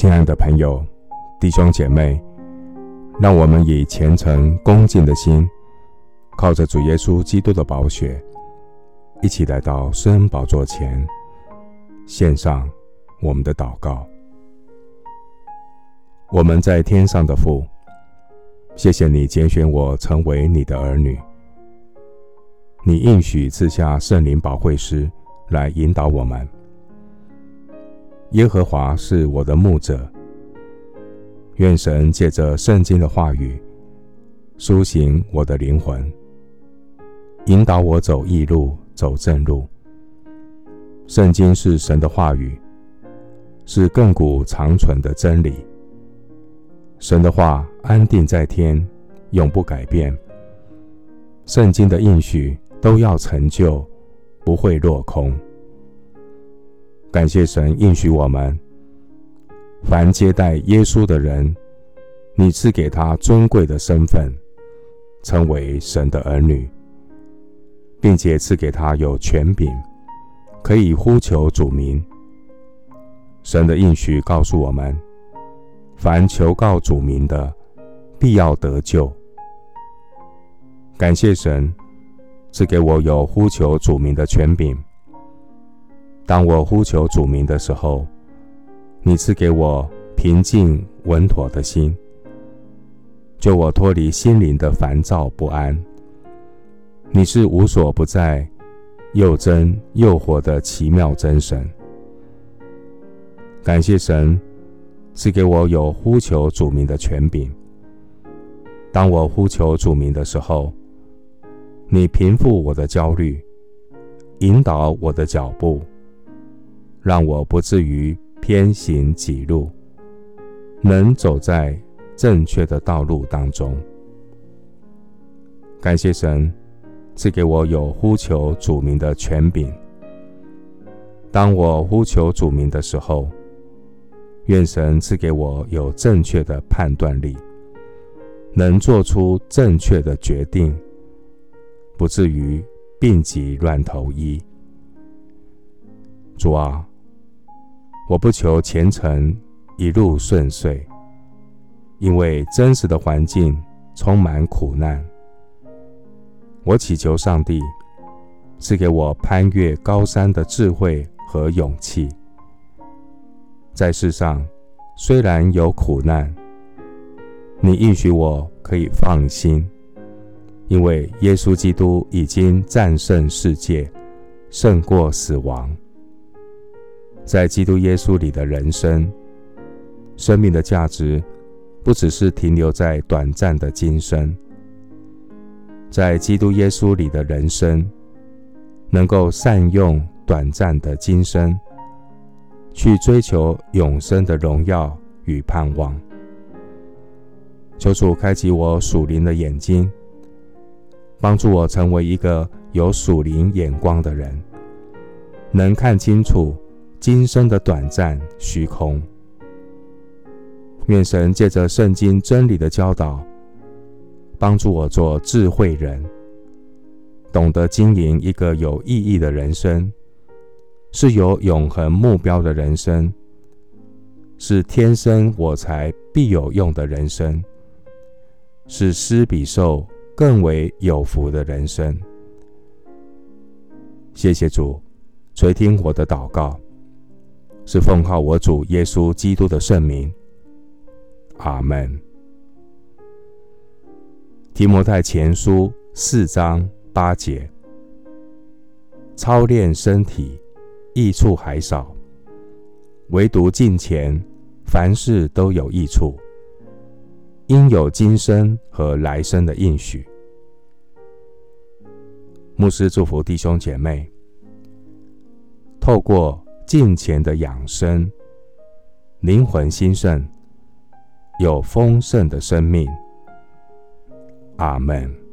亲爱的朋友、弟兄姐妹，让我们以虔诚恭敬的心，靠着主耶稣基督的宝血，一起来到施恩宝座前，献上我们的祷告。我们在天上的父，谢谢你拣选我成为你的儿女，你应许赐下圣灵保惠师来引导我们。耶和华是我的牧者，愿神借着圣经的话语苏醒我的灵魂，引导我走义路，走正路。圣经是神的话语，是亘古长存的真理。神的话安定在天，永不改变。圣经的应许都要成就，不会落空。感谢神应许我们，凡接待耶稣的人，你赐给他尊贵的身份，称为神的儿女，并且赐给他有权柄，可以呼求主名。神的应许告诉我们，凡求告主名的，必要得救。感谢神赐给我有呼求主名的权柄。当我呼求主名的时候，你赐给我平静稳妥的心，救我脱离心灵的烦躁不安。你是无所不在、又真又活的奇妙真神。感谢神赐给我有呼求主名的权柄。当我呼求主名的时候，你平复我的焦虑，引导我的脚步。让我不至于偏行己路，能走在正确的道路当中。感谢神赐给我有呼求主名的权柄。当我呼求主名的时候，愿神赐给我有正确的判断力，能做出正确的决定，不至于病急乱投医。主啊，我不求前程一路顺遂，因为真实的环境充满苦难。我祈求上帝赐给我攀越高山的智慧和勇气。在世上虽然有苦难，你应许我可以放心，因为耶稣基督已经战胜世界，胜过死亡。在基督耶稣里的人生，生命的价值不只是停留在短暂的今生。在基督耶稣里的人生，能够善用短暂的今生，去追求永生的荣耀与盼望。求主开启我属灵的眼睛，帮助我成为一个有属灵眼光的人，能看清楚。今生的短暂虚空，愿神借着圣经真理的教导，帮助我做智慧人，懂得经营一个有意义的人生，是有永恒目标的人生，是天生我材必有用的人生，是施比受更为有福的人生。谢谢主垂听我的祷告。是奉靠我主耶稣基督的圣名，阿门。提摩太前书四章八节：操练身体，益处还少；唯独敬虔，凡事都有益处，因有今生和来生的应许。牧师祝福弟兄姐妹，透过。敬虔的养生，灵魂兴盛，有丰盛的生命。阿门。